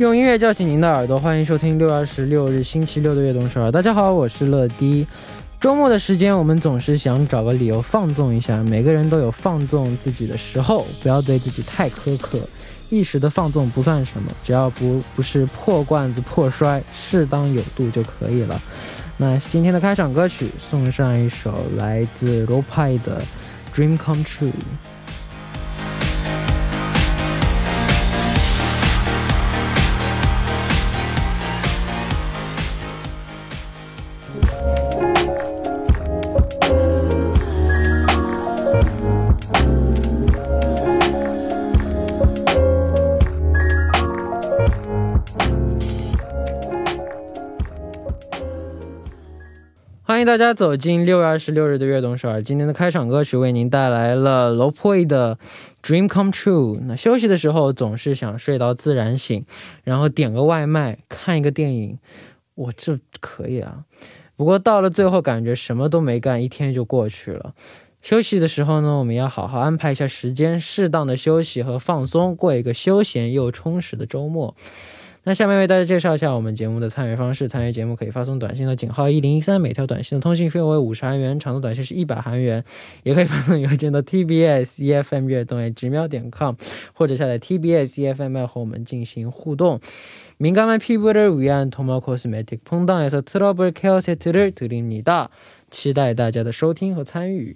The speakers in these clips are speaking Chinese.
用音乐叫醒您的耳朵，欢迎收听六月二十六日星期六的悦动首尔。大家好，我是乐迪。周末的时间，我们总是想找个理由放纵一下。每个人都有放纵自己的时候，不要对自己太苛刻。一时的放纵不算什么，只要不不是破罐子破摔，适当有度就可以了。那今天的开场歌曲，送上一首来自罗派的《Dream Come True》。欢迎大家走进六月二十六日的悦动首尔。今天的开场歌曲为您带来了 Low Poi 的《Dream Come True》。那休息的时候总是想睡到自然醒，然后点个外卖，看一个电影，我这可以啊。不过到了最后，感觉什么都没干，一天就过去了。休息的时候呢，我们要好好安排一下时间，适当的休息和放松，过一个休闲又充实的周末。那下面为大家介绍一下我们节目的参与方式。参与节目可以发送短信到井号一零一三，每条短信的通信费用为五十韩元，长度短信是一百韩元。也可以发送邮件到 tbs efm 悦动直瞄点 com，或者下载 tbs efm 和我们进行互动。민감한피부를위한토마코스메틱퐁당에서트러블케어세트를드립니다期待大家的收听和参与。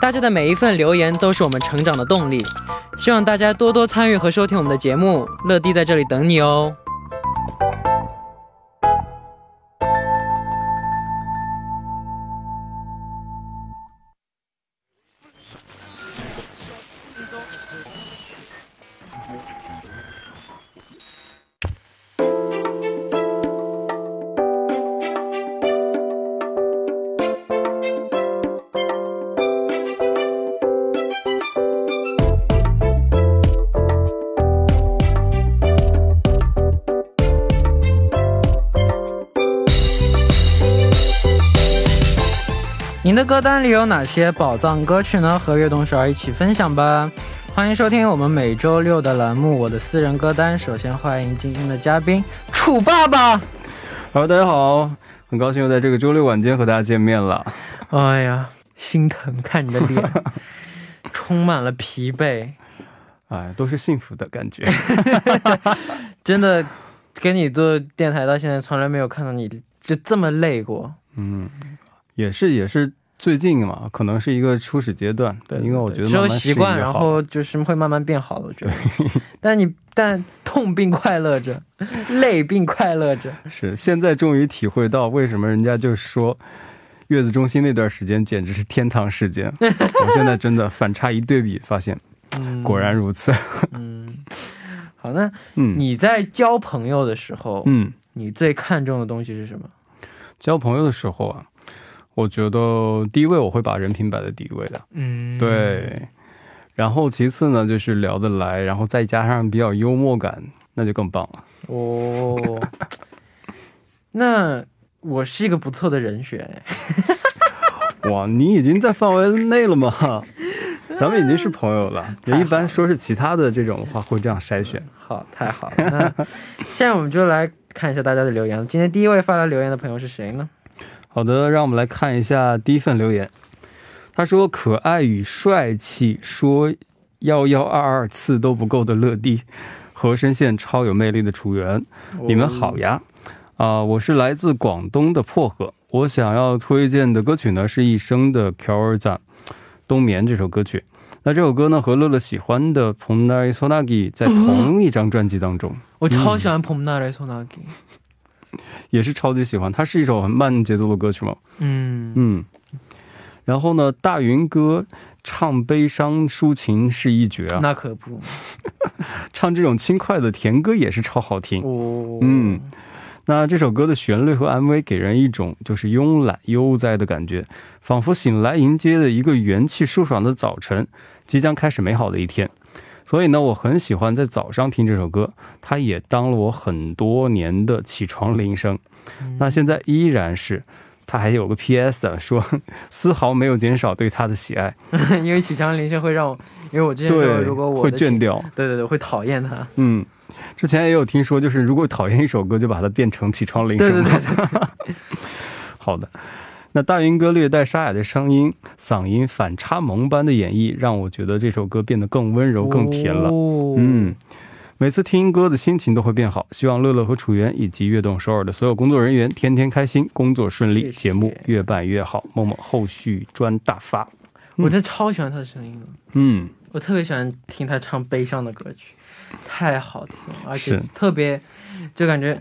大家的每一份留言都是我们成长的动力，希望大家多多参与和收听我们的节目。乐迪在这里等你哦。您的歌单里有哪些宝藏歌曲呢？和悦动首尔一起分享吧！欢迎收听我们每周六的栏目《我的私人歌单》。首先欢迎今天的嘉宾楚爸爸。Hello，大家好，很高兴又在这个周六晚间和大家见面了。哎呀，心疼，看你的脸，充满了疲惫。哎，都是幸福的感觉。真的，跟你做电台到现在，从来没有看到你就这么累过。嗯。也是也是最近嘛，可能是一个初始阶段，对，因为我觉得慢慢习惯，然后就是会慢慢变好的，我觉得。但你但痛并快乐着，累并快乐着。是，现在终于体会到为什么人家就说月子中心那段时间简直是天堂时间。我现在真的反差一对比，发现果然如此。嗯，好，那嗯，你在交朋友的时候，嗯，你最看重的东西是什么？交朋友的时候啊。我觉得第一位我会把人品摆在第一位的，嗯，对。然后其次呢，就是聊得来，然后再加上比较幽默感，那就更棒了。哦，那我是一个不错的人选。哇，你已经在范围内了吗？咱们已经是朋友了。一般说是其他的这种的话，会这样筛选。好，太好了。那 现在我们就来看一下大家的留言。今天第一位发来留言的朋友是谁呢？好的，让我们来看一下第一份留言。他说：“可爱与帅气，说幺幺二二次都不够的乐蒂，和深陷超有魅力的楚源，你们好呀！啊，我是来自广东的薄荷。我想要推荐的歌曲呢，是一生的《乔尔赞冬眠》这首歌曲。那这首歌呢，和乐乐喜欢的《Pomnai Sonagi》在同一张专辑当中。我超喜欢《蓬奈索纳吉》。”也是超级喜欢，它是一首很慢节奏的歌曲嘛。嗯嗯，然后呢，大云哥唱悲伤抒情是一绝啊。那可不，唱这种轻快的甜歌也是超好听。哦，嗯，那这首歌的旋律和 MV 给人一种就是慵懒悠哉的感觉，仿佛醒来迎接了一个元气舒爽的早晨，即将开始美好的一天。所以呢，我很喜欢在早上听这首歌，它也当了我很多年的起床铃声。那现在依然是，它还有个 PS 的说，丝毫没有减少对它的喜爱。因为起床铃声会让我，因为我之前说，如果我，会倦掉。对对对，会讨厌它。嗯，之前也有听说，就是如果讨厌一首歌，就把它变成起床铃声。对对对 好的，那大云哥略带沙哑的声音，嗓音反差萌般的演绎，让我觉得这首歌变得更温柔、更甜了。哦、嗯，每次听歌的心情都会变好。希望乐乐和楚源以及悦动首尔的所有工作人员天天开心，工作顺利，谢谢节目越办越好。默默后续专大发。我真的超喜欢他的声音的，嗯，我特别喜欢听他唱悲伤的歌曲，太好听了，而且特别，就感觉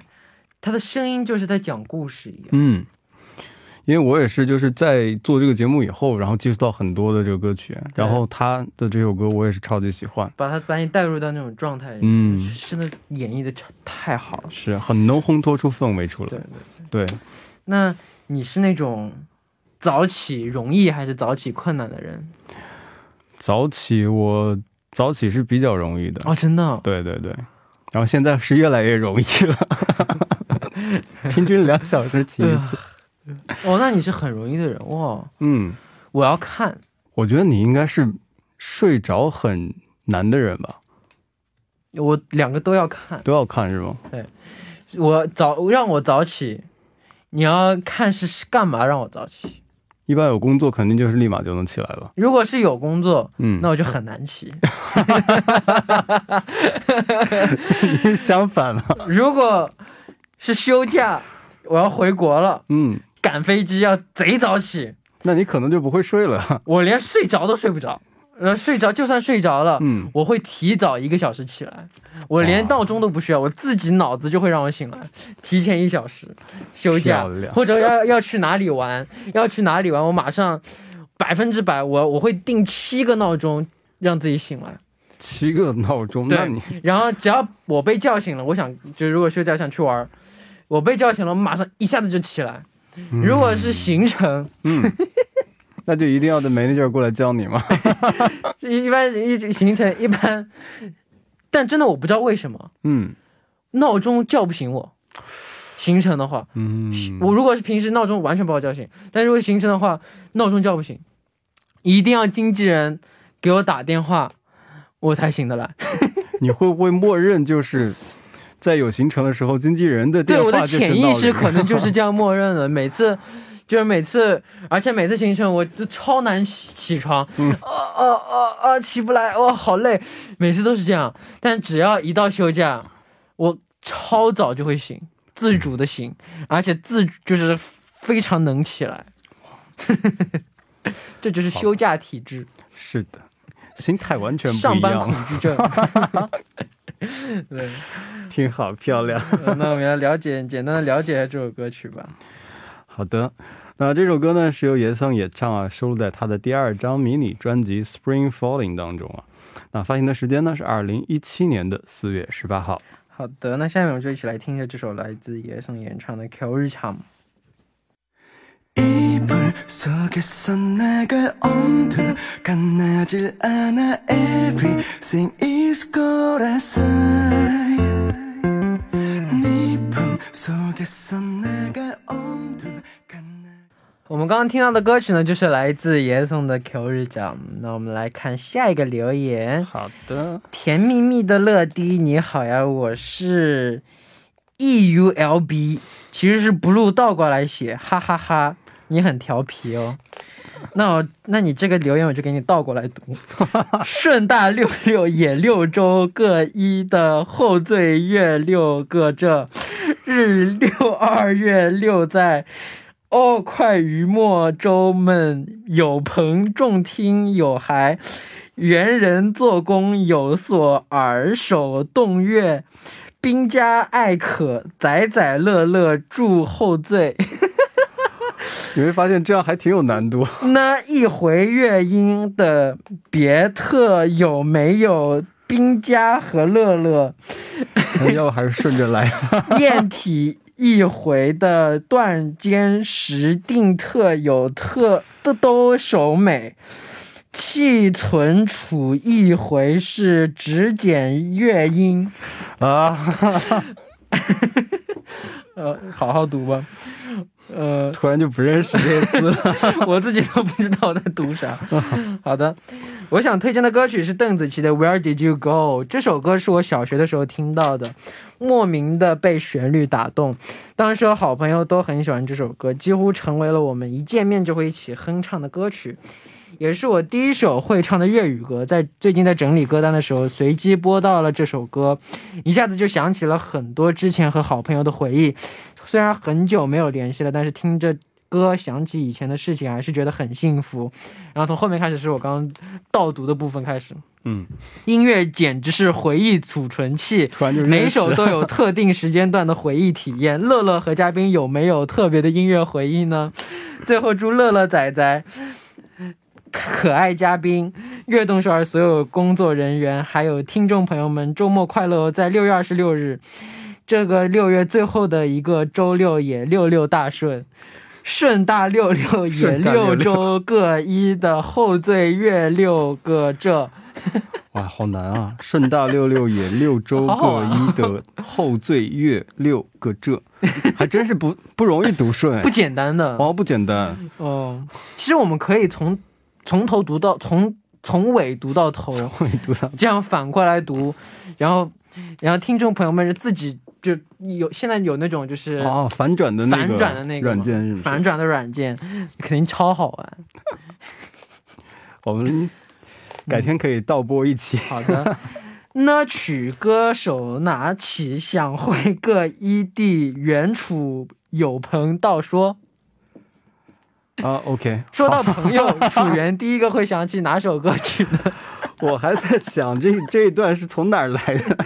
他的声音就是在讲故事一样。嗯，因为我也是就是在做这个节目以后，然后接触到很多的这个歌曲，然后他的这首歌我也是超级喜欢，把他把你带入到那种状态，嗯真的演绎的太好了。是很能烘托出氛围出来。对对，对，那你是那种早起容易还是早起困难的人？早起我早起是比较容易的，哦，真的哦，对对对，然后现在是越来越容易了，平均两小时起一次。哦，那你是很容易的人哇！嗯，我要看，我觉得你应该是睡着很难的人吧，我两个都要看。都要看是吗？对我早让我早起，你要看是干嘛让我早起。一般有工作肯定就是立马就能起来了。如果是有工作，嗯，那我就很难起。相反了。如果是休假，我要回国了，嗯，赶飞机要贼早起，那你可能就不会睡了。我连睡着都睡不着。呃，睡着就算睡着了，嗯，我会提早一个小时起来，我连闹钟都不需要，我自己脑子就会让我醒来，提前一小时休假，或者要要去哪里玩，要去哪里玩，我马上百分之百我我会定七个闹钟让自己醒来，七个闹钟，那你然后只要我被叫醒了，我想就如果休假想去玩，我被叫醒了，我马上一下子就起来。如果是行程，嗯，那就一定要等 manager 过来教你嘛。一般一行程一般，但真的我不知道为什么嗯闹钟叫不醒我。行程的话，嗯，我如果是平时闹钟完全不好叫醒，但如果行程的话，闹钟叫不醒，一定要经纪人给我打电话，我才醒得来。你会不会默认就是在有行程的时候，经纪人的对我的潜意识可能就是 这样默认的，每次。就是每次，而且每次行程我就超难起起床，嗯。啊啊啊啊，起不来，哇，好累，每次都是这样。但只要一到休假，我超早就会醒，自主的醒，而且自就是非常能起来。这就是休假体质，是的，心态完全不一样。上班恐惧症。对，挺好，漂亮。那我们要了解，简单的了解一下这首歌曲吧。好的，那这首歌呢是由野送演唱啊，收录在他的第二张迷你专辑《Spring Falling》当中啊。那发行的时间呢是二零一七年的四月十八号。好的，那下面我们就一起来听一下这首来自野送演唱的《Kill Time》。 이불 속에서 나갈 온도 가나질 않아 Everything is good outside 네품 속에서 나갈 온도 가나 我们刚刚听到的歌曲呢，就是来自野松的《겨울잠》。那我们来看下一个留言，好的，甜蜜蜜的乐迪，你好呀，我是 E U L B，其实是 blue 倒过来写，哈哈哈 你很调皮哦。那我，那你这个留言我就给你倒过来读。顺大六六也六周各一的后缀月六个这日六二月六在。哦，快于末周们有朋众听有孩，猿人做工有所耳手动乐，兵家爱可载载乐乐祝后缀。你会发现这样还挺有难度。那一回乐音的别特有没有兵家和乐乐？要不还是顺着来。燕 体一回的断间时定特有特的都手美。气存储一回是只减乐音，啊，呃，好好读吧。呃，突然就不认识这些字了。我自己都不知道我在读啥。好的，我想推荐的歌曲是邓紫棋的《Where Did You Go》。这首歌是我小学的时候听到的，莫名的被旋律打动。当时和好朋友都很喜欢这首歌，几乎成为了我们一见面就会一起哼唱的歌曲。也是我第一首会唱的粤语歌，在最近在整理歌单的时候，随机播到了这首歌，一下子就想起了很多之前和好朋友的回忆。虽然很久没有联系了，但是听着歌想起以前的事情，还是觉得很幸福。然后从后面开始是我刚刚倒读的部分开始，嗯，音乐简直是回忆储存器，每首都有特定时间段的回忆体验。乐乐和嘉宾有没有特别的音乐回忆呢？最后祝乐乐仔仔。可爱嘉宾、悦动少儿所有工作人员，还有听众朋友们，周末快乐哦！在六月二十六日，这个六月最后的一个周六也六六大顺，顺大六六也六周各一的后缀月六个这。哇，好难啊！顺大六六也六周各一的后缀月六个这，还真是不不容易读顺哎不。简单的哦，不简单，哦。其实我们可以从从头读到从从尾读到头，会读到这样反过来读，然后然后听众朋友们自己就有现在有那种就是哦，反转的那个反转的那个软件是不是？反转的软件，肯定超好玩。我们改天可以倒播一期。好的。那曲歌手拿起，想会个一地，原处有朋道说。啊，OK，说到朋友，楚源 第一个会想起哪首歌曲呢？我还在想这这一段是从哪儿来的。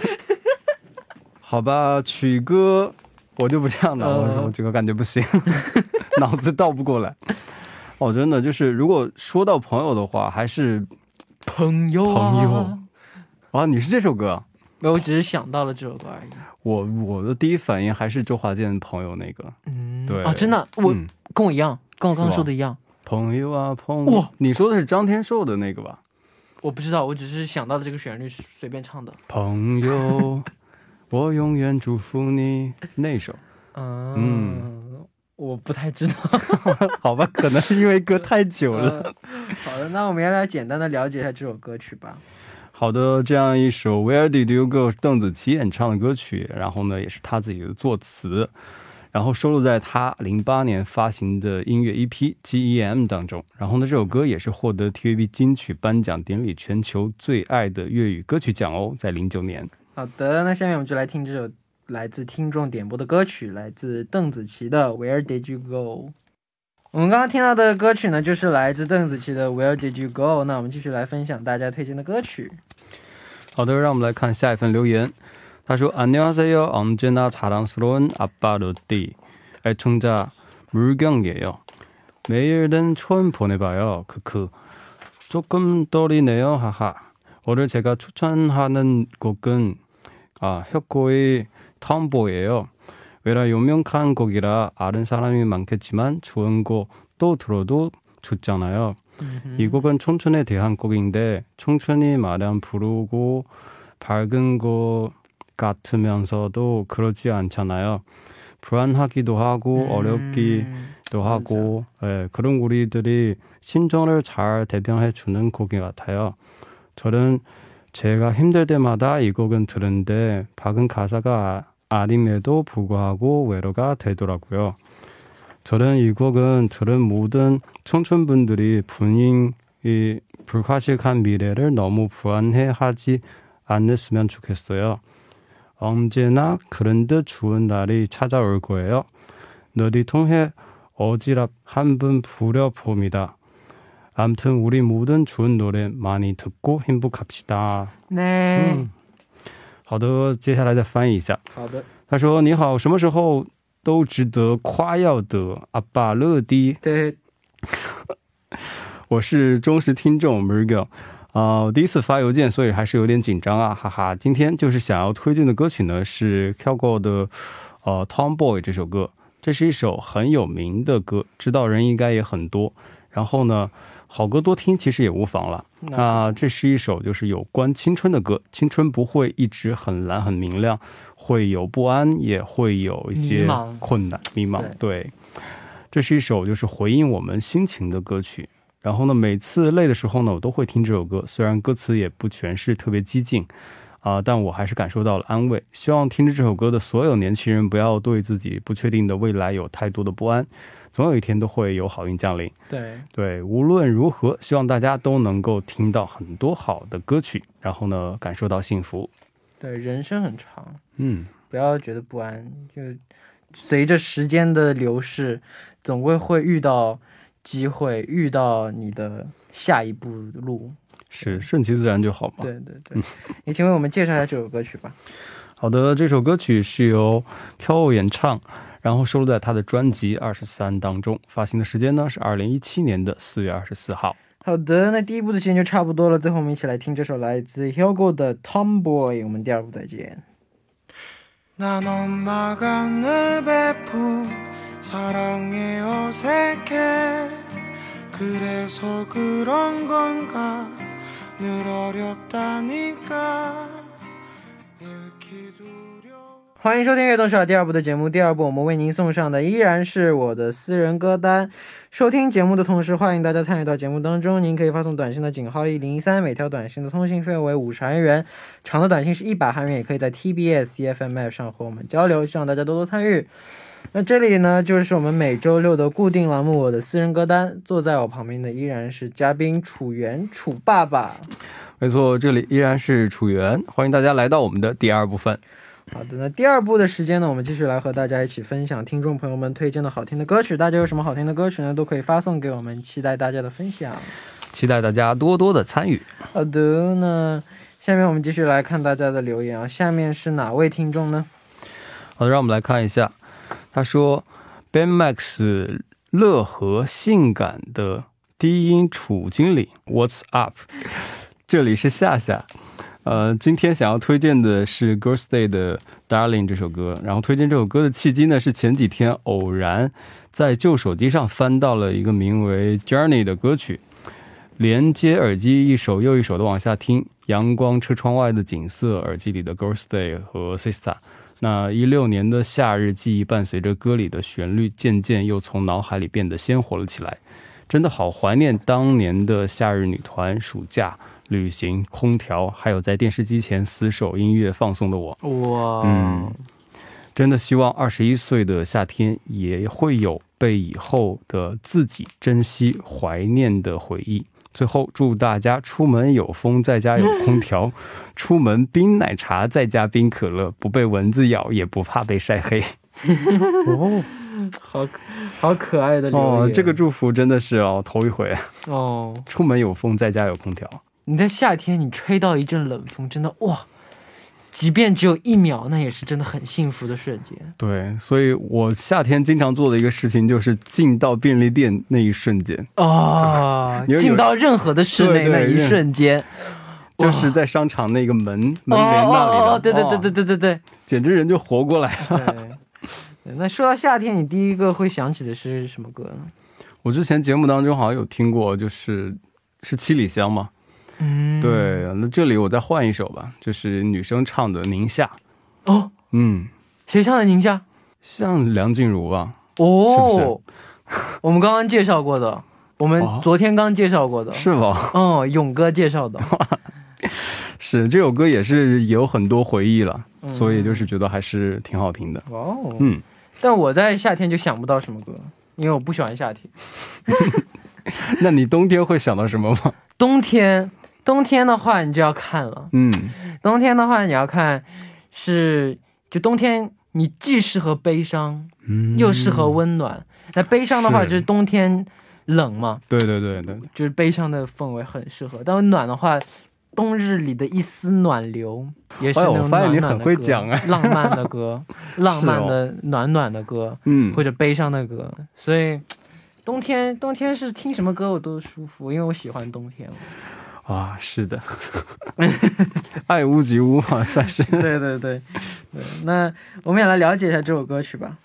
好吧，曲哥我就不这样了，我我这个感觉不行，脑子倒不过来。哦，真的就是，如果说到朋友的话，还是朋友、啊，朋友。啊，你是这首歌啊？没有，我只是想到了这首歌而已。我我的第一反应还是周华健朋友那个，嗯，对啊，真的，我、嗯跟我一样，跟我刚刚说的一样。朋友啊朋友。哇你说的是张天硕的那个吧？我不知道，我只是想到了这个旋律，随便唱的。朋友，我永远祝福你。那首，嗯，我不太知道。好吧，可能是因为歌太久了。呃 好的，那我们也来简单的了解一下这首歌曲吧。好的，这样一首《Where Did You Go》是邓紫棋演唱的歌曲，然后呢也是她自己的作词，然后收录在她零八年发行的音乐 EP《GEM》当中。然后呢这首歌也是获得 TVB 金曲颁奖典礼全球最爱的粤语歌曲奖哦，在零九年。好的，那下面我们就来听这首来自听众点播的歌曲，来自邓紫棋的《Where Did You Go》。我们刚刚听到的歌曲呢，就是来自邓紫棋的《Where Did You Go》。那我们继续来分享大家推荐的歌曲。好的，让我们来看下一份留言。他说：“안녕하세요，언제나자랑스러운아빠루띠애청자물경이에요。매일은처음보내봐요크크조금떨리네요하하오늘제가추천하는곡은 아 혁고의 텀보예요. 왜라 유명한 곡이라 아는 사람이 많겠지만 좋은 곡도 들어도 좋잖아요. 이 곡은 청춘에 대한 곡인데 청춘이 마냥 부르고 밝은 것 같으면서도 그러지 않잖아요. 불안하기도 하고 음, 어렵기도 하고 예, 그런 우리들이 심정을 잘 대변해 주는 곡이 같아요. 저는 제가 힘들 때마다 이 곡은 들은데 박은 가사가 아님에도 불구하고 외로가 되더라고요. 저는 이 곡은 들은 모든 청춘분들이 분인이 불가식한 미래를 너무 불안해하지 않았으면 좋겠어요. 언제나 그런 듯 좋은 날이 찾아올 거예요. 너리 통해 어지럽 한분 부려봅니다. 암튼 우리 모든 좋은 노래 많이 듣고 행복합시다. 那、嗯，好的，接下来再翻译一下。好的，他说：“你好，什么时候都值得夸耀的阿巴乐迪，对，我是忠实听众 Murgo。啊、我第一次发邮件，所以还是有点紧张啊，哈哈。今天就是想要推荐的歌曲呢，是 Kelgo 的 呃《Tomboy》这首歌。这是一首很有名的歌，知道人应该也很多。然后呢， 好歌多听其实也无妨了。那这是一首就是有关青春的歌，青春不会一直很蓝很明亮，会有不安，也会有一些困难、迷茫。对，这是一首就是回应我们心情的歌曲。然后呢，每次累的时候呢，我都会听这首歌，虽然歌词也不全是特别激进。啊！但我还是感受到了安慰。希望听着这首歌的所有年轻人，不要对自己不确定的未来有太多的不安，总有一天都会有好运降临。对对，无论如何，希望大家都能够听到很多好的歌曲，然后呢，感受到幸福。对，人生很长，嗯，不要觉得不安，就随着时间的流逝，总归会遇到机会，遇到你的下一步路。是顺其自然就好嘛。对对对，也请为我们介绍一下这首歌曲吧。好的，这首歌曲是由 Kyo 演唱，然后收录在他的专辑《二十三》当中。发行的时间呢是二零一七年的四月二十四号。好的，那第一部的时间就差不多了，最后我们一起来听这首来自 Hugo 的《Tomboy》。我们第二部再见。 난 엄마가 늘 베푼 사랑에 어색해 그래서 그런 건가 欢迎收听《悦动少》第二部的节目。第二部我们为您送上的依然是我的私人歌单。收听节目的同时，欢迎大家参与到节目当中。您可以发送短信的井号一零一三，每条短信的通信费用为五十韩元，长的短信是一百韩元。也可以在 TBS EFM App 上和我们交流，希望大家多多参与。那这里呢，就是我们每周六的固定栏目——我的私人歌单。坐在我旁边的依然是嘉宾楚源，楚爸爸。没错，这里依然是楚源，欢迎大家来到我们的第二部分。好的，那第二部的时间呢，我们继续来和大家一起分享听众朋友们推荐的好听的歌曲。大家有什么好听的歌曲呢？都可以发送给我们，期待大家的分享。期待大家多多的参与。好的，那下面我们继续来看大家的留言啊。下面是哪位听众呢？好的，让我们来看一下。他说：“Ben Max 乐和性感的低音楚经理，What's up？这里是夏夏。呃，今天想要推荐的是 Girls Day 的 Darling 这首歌。然后推荐这首歌的契机呢，是前几天偶然在旧手机上翻到了一个名为 Journey 的歌曲，连接耳机一首又一首的往下听，阳光车窗外的景色，耳机里的 Girls Day 和 Sister。那一六年的夏日记忆，伴随着歌里的旋律，渐渐又从脑海里变得鲜活了起来。真的好怀念当年的夏日女团、暑假旅行、空调，还有在电视机前死守音乐放松的我。哇，嗯，真的希望二十一岁的夏天也会有被以后的自己珍惜、怀念的回忆。最后，祝大家出门有风，在家有空调；出门冰奶茶，在家冰可乐，不被蚊子咬，也不怕被晒黑。哦，好可好可爱的留言哦，这个祝福真的是哦，头一回。哦，出门有风，在家有空调。你在夏天你吹到一阵冷风，真的哇，即便只有一秒，那也是真的很幸福的瞬间。对，所以我夏天经常做的一个事情就是进到便利店那一瞬间，哦有，有进到任何的室内那一瞬间，就是在商场那个门门哦帘那里的。哦哦，对对对哦对对对对简直人就活过来了。那说到夏天，你第一个会想起的是什么歌呢？我之前节目当中好像有听过，就是是七里香嘛。嗯，对，那这里我再换一首吧，就是女生唱的《宁夏》。哦，嗯，谁唱的《宁夏》？像梁静茹吧？哦，我们刚刚介绍过的，我们哦昨天刚介绍过的，是吧？哦，勇哥介绍的，是这首歌也是有很多回忆了，嗯所以就是觉得还是挺好听的。哦，嗯，但我在夏天就想不到什么歌，因为我不喜欢夏天。那你冬天会想到什么吗？冬天，冬天的话你就要看了，嗯，冬天的话你要看是，就冬天你既适合悲伤，嗯。又适合温暖。那悲伤的话就是冬天冷嘛，对对对对，就是悲伤的氛围很适合。但温暖的话，冬日里的一丝暖流也是那种暖暖的歌会讲哎浪漫的歌，浪漫的暖暖的歌，嗯，或者悲伤的歌。所以冬天冬天是听什么歌我都舒服，因为我喜欢冬天。啊，是的，爱屋及乌嘛，算是。对对对对，那我们也来了解一下这首歌曲吧。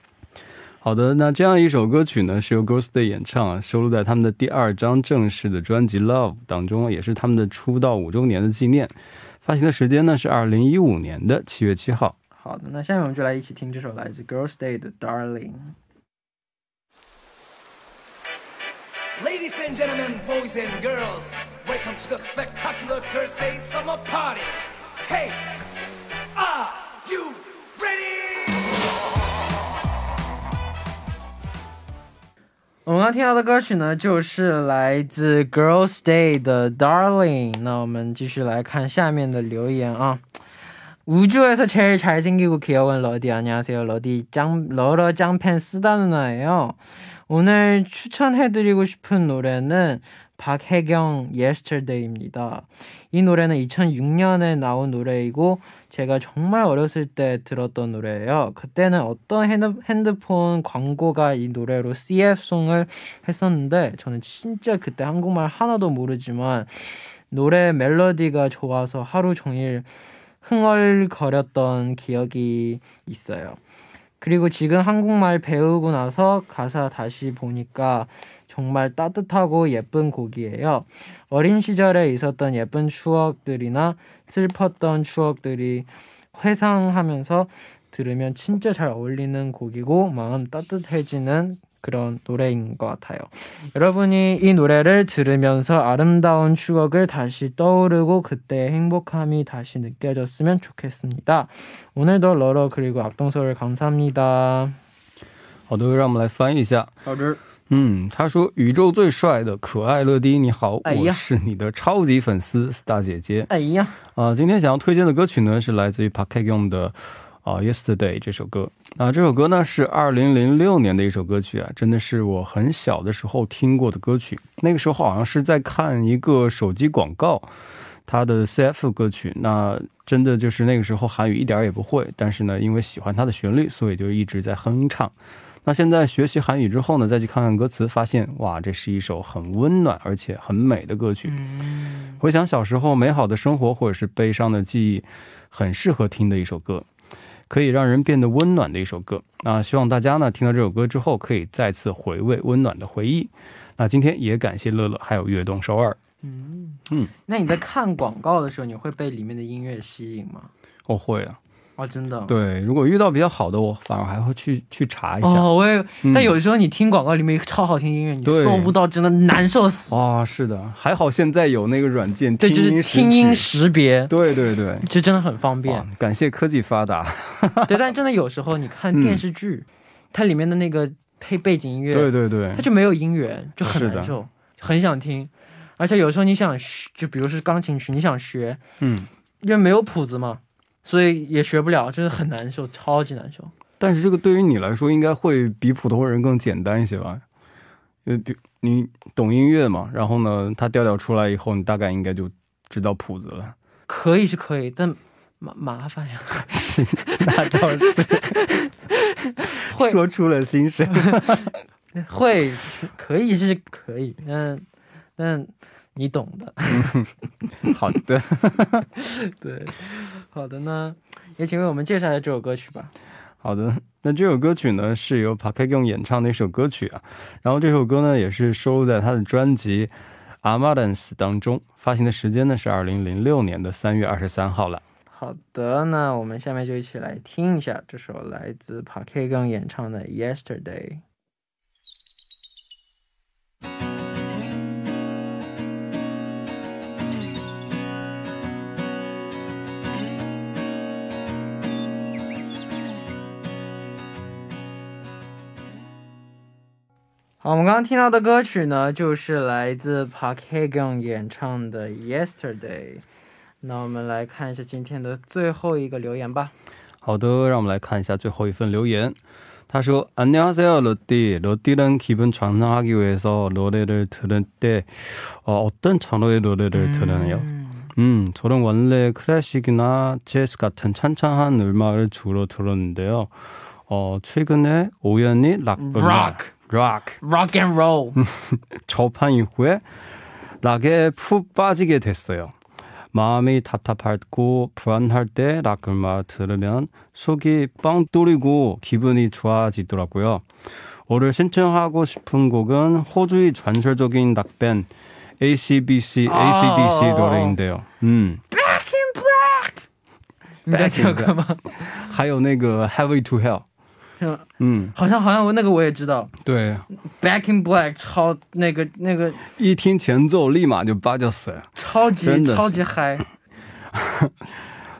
好的，那这样一首歌曲呢，是由 Ghost Day 演唱啊，收录在他们的第二张正式的专辑《Love》当中，也是他们的出道五周年的纪念。发行的时间呢是二零一五年的七月七号。好的，那下面我们就来一起听这首来自 Girls' Day 的《Darling》。Ladies and gentlemen, boys and girls, welcome to the spectacular Girls' Day Summer Party. Hey, are you ready? 我们刚刚听到的歌曲呢，就是来自 Girls' Day 的《Darling》。那我们继续来看下面的留言啊。 우주에서 제일 잘생기고 귀여운 러디 안녕하세요 러디 짱 러러 짱팬 쓰다 누나예요 오늘 추천해드리고 싶은 노래는 박혜경 Yesterday입니다 이 노래는 2006년에 나온 노래이고 제가 정말 어렸을 때 들었던 노래예요 그때는 어떤 핸드, 핸드폰 광고가 이 노래로 CF송을 했었는데 저는 진짜 그때 한국말 하나도 모르지만 노래 멜로디가 좋아서 하루 종일 흥얼거렸던 기억이 있어요. 그리고 지금 한국말 배우고 나서 가사 다시 보니까 정말 따뜻하고 예쁜 곡이에요. 어린 시절에 있었던 예쁜 추억들이나 슬펐던 추억들이 회상하면서 들으면 진짜 잘 어울리는 곡이고 마음 따뜻해지는 그런 노래인 것 같아요. 여러분이 이 노래를 들으면서 아름다운 추억을 다시 떠오르고 그때의 행복함이 다시 느껴졌으면 좋겠습니다. 오늘도 러러 그리고 악동서울 감사합니다. 好的，让我们来翻译一下。好的， 嗯，他说：“宇宙最帅的可爱乐迪，你好，哎我是你的超级粉丝大姐姐。哎呀，啊、今天想要推荐的歌曲呢，是来自于 Park Hae-young 的啊、Yesterday》这首歌。啊、这首歌呢是二零零六年的一首歌曲啊，真的是我很小的时候听过的歌曲。那个时候好像是在看一个手机广告，它的 CF 歌曲。那真的就是那个时候韩语一点儿也不会，但是呢，因为喜欢它的旋律，所以就一直在哼唱。那现在学习韩语之后呢，再去看看歌词，发现哇，这是一首很温暖而且很美的歌曲。嗯，回想小时候美好的生活或者是悲伤的记忆，很适合听的一首歌，可以让人变得温暖的一首歌。那希望大家呢听到这首歌之后，可以再次回味温暖的回忆。那今天也感谢乐乐还有悦动首尔，嗯嗯，那你在看广告的时候，你会被里面的音乐吸引吗？我会啊。哦，真的。。对，如果遇到比较好的，我反而还会去去查一下。哦，我也，嗯但有时候你听广告里面超好听音乐，你搜不到，真的难受死。哇、是的，还好现在有那个软件对，就是听音识别，对对对，就真的很方便哇。感谢科技发达。对，但真的有时候你看电视剧，它里面的那个配背景音乐，对对对它，就没有音源，就很难受，很想听。而且有时候你想学，就比如是钢琴曲，你想学，嗯。因为没有谱子嘛，所以也学不了，真的很难受，超级难受。但是这个对于你来说，应该会比普通人更简单一些吧？因为比你懂音乐嘛，然后呢，它调调出来以后，你大概应该就知道谱子了。可以是可以，但麻麻烦呀，是，那倒是会说出了心声。会可以是可以，但但你懂的。好的，对，好的呢，也请为我们介绍一下这首歌曲吧。好的。那这首歌曲呢，是由 Park Hae-young 演唱的一首歌曲啊。然后这首歌呢，也是收录在他的专辑《Amarance》当中，发行的时间呢是二零零六年的三月二十三号了。好的，那我们下面就一起来听一下这首来自 Park Hae-young 演唱的《Yesterday》。好，我们刚刚听到的歌曲呢，就是来自 Park Hae-young 演唱的《Yesterday》。那我们来看一下今天的最后一个留言吧。好的，让我们来看一下最后一份留言。他说：“안녕하세요，러디러디는기분전환하기위해서노래를들을때어어떤장르의노래를들으나요？ 음, 음, 저는 원래 클래식이나 재즈 같은 찬찬한 음악을 주로 들었는데요. 어, 최근에 우연히 락, Rock. 락 rock and roll， 접한 이후에 락에 푹 빠지게 됐어요. 마음이 답답하고 불안할 때 락 음악 들으면 속이 뻥 뚫리고 기분이 좋아지더라고요. 오늘 신청하고 싶은 곡은 호주의 전설적인 락밴 ACBC, ACDC 아. 노래인데요. 음, 你知道这首歌吗？还有那个 Heavy to Hell， 是吗嗯，好像好像我那个我也知道对， ，Back in Black 超那个那个一听前奏立马就빠졌어요。 超级真的是超级嗨。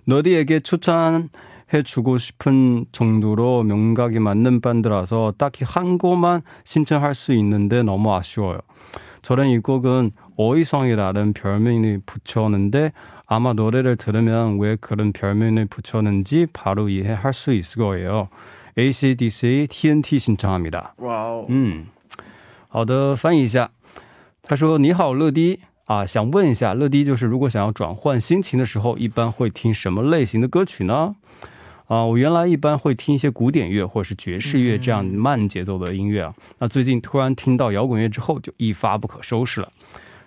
너디에게 추천해주고 싶은 정도로 명각이 맞는 밴드라서 딱히 한 곡만 신청할 수 있는데 너무 아쉬워요. 저는 이 곡은 어이성이라는 별명을 붙였는데 아마 노래를 들으면 왜 그런 별명을 붙였는지 바로 이해할 수 있을 거예요. acdc 天梯型阿米达。哇哦。嗯好的翻译一下。他说你好乐迪。啊想问一下乐迪就是如果想要转换心情的时候一般会听什么类型的歌曲呢？啊我原来一般会听一些古典乐或者是爵士乐这样慢节奏的音乐啊。那最近突然听到摇滚乐之后就一发不可收拾了。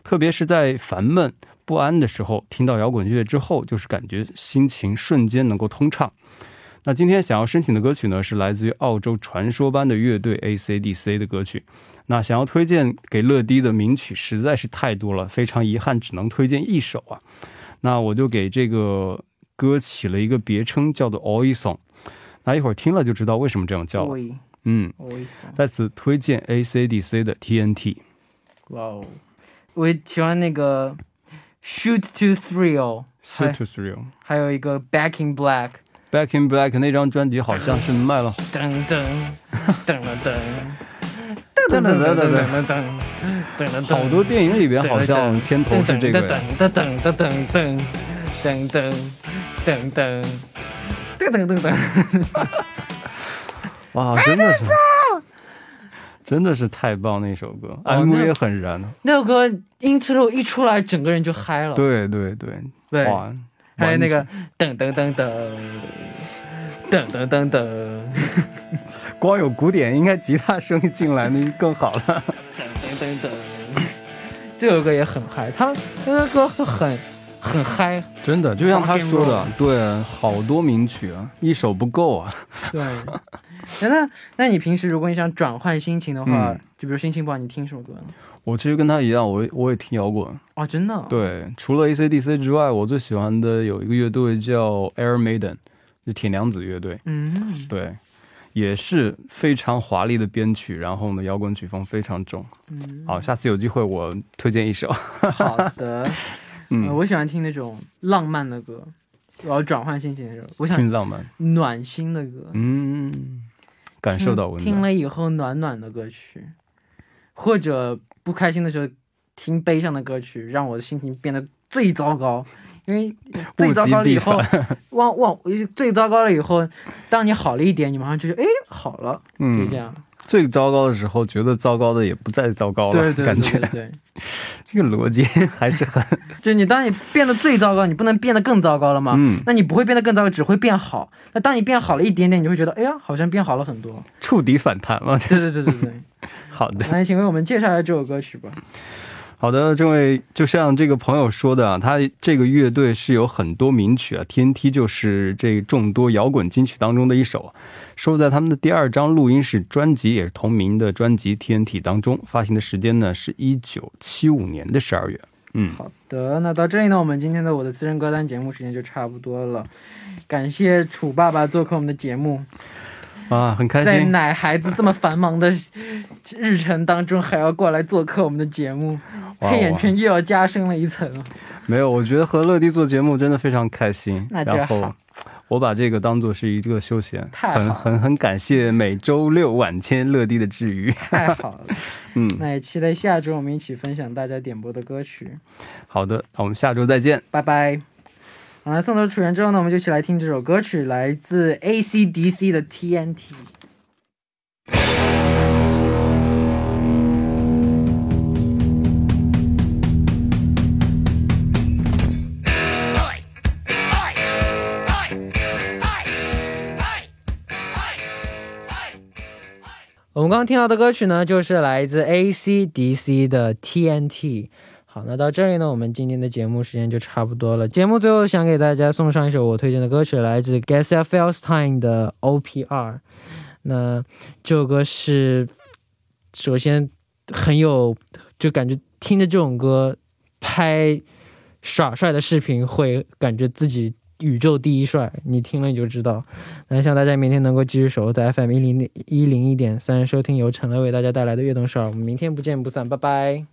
特别是在烦闷不安的时候听到摇滚乐之后就是感觉心情瞬间能够通畅。那今天想要申请的歌曲呢，是来自于澳洲传说般的乐队 AC/DC 的歌曲。那想要推荐给乐迪的名曲实在是太多了，非常遗憾，只能推荐一首啊。那我就给这个歌起了一个别称，叫做 Oi Song。那一会儿听了就知道为什么这样叫了。喂，嗯，在此推荐 AC/DC 的 TNT。哇哦，我喜欢那个 Shoot to Thrill，Shoot to Thrill。还有一个 Back in Black，Back in Black 那张专辑好像是卖了，噔噔噔噔噔。噔噔噔噔噔噔噔噔噔，好多电影里边好像片头是这个噔。噔噔噔噔噔噔噔噔噔噔噔噔噔，哇，真的是，真的是太棒那首歌、哦 m 那 v 也很燃。那首歌 intro 一出来，整个人就嗨了。对对对，对，哇，还有那个完噔噔噔噔噔噔噔噔光有鼓点，应该吉他声音进来那更好了。噔噔噔，这首歌也很嗨，他那个歌很很嗨。真的，就像他说的对，好多名曲啊，一首不够啊。对，那那那你平时如果你想转换心情的话，嗯就比如心情不好，你听什么歌呢？我其实跟他一样，我也我也听摇滚。啊，真的哦？对，除了 AC/DC 之外，我最喜欢的有一个乐队叫 Air Maiden，就铁娘子乐队。嗯，对，也是非常华丽的编曲，然后呢，摇滚曲风非常重。嗯，好，下次有机会我推荐一首。好的。呃嗯，我喜欢听那种浪漫的歌，我要转换心情的时候，我想听浪漫。暖心的歌，嗯，感受到温暖。听了以后暖暖的歌曲，或者不开心的时候听悲伤的歌曲，让我的心情变得最糟糕。因为 最糟糕了以后物极，往往最糟糕了以后，当你好了一点，你马上就觉得哎好了，就嗯这，样。最糟糕的时候，觉得糟糕的也不再糟糕了，对对对感觉 这个逻辑还是很 就是你当你变得最糟糕，你不能变得更糟糕了吗？嗯那你不会变得更糟糕，只会变好。那当你变好了一点点，你就会觉得哎呀，好像变好了很多。触底反弹了。对对对对对。好的，来，请为我们介绍一下这首歌曲吧。好的，这位就像这个朋友说的啊，他这个乐队是有很多名曲啊，TNT 就是这众多摇滚金曲当中的一首啊，收在他们的第二张录音室专辑，也是同名的专辑 TNT 当中，发行的时间呢是一九七五年的十二月。嗯，好的，那到这里呢，我们今天的我的私人歌单节目时间就差不多了。感谢楚爸爸做客我们的节目，啊，很开心在心。奶孩子这么繁忙的日程当中，还要过来做客我们的节目，黑眼圈又要加深了一层。没有，我觉得和乐迪做节目真的非常开心。然后好我把这个当做是一个休闲，很很很感谢每周六晚间乐迪的治愈。太好了，嗯，那也期待下周我们一起分享大家点播的歌曲。好的，那我们下周再见。拜拜。好了，送走楚源之后呢，我们就一起来听这首歌曲，来自 AC/DC 的 TNT。我们刚刚听到的歌曲呢，就是来自 AC/DC 的 TNT。好，那到这里呢，我们今天的节目时间就差不多了。节目最后想给大家送上一首我推荐的歌曲，来自 Gassia Felstein 的 OPR。那这首歌是首先很有，就感觉听着这种歌拍耍帅的视频，会感觉自己宇宙第一帅。你听了你就知道。那希望大家明天能够继续守候在 FM 一零一零一点三，收听由陈乐为大家带来的悦动少儿。我们明天不见不散，拜拜。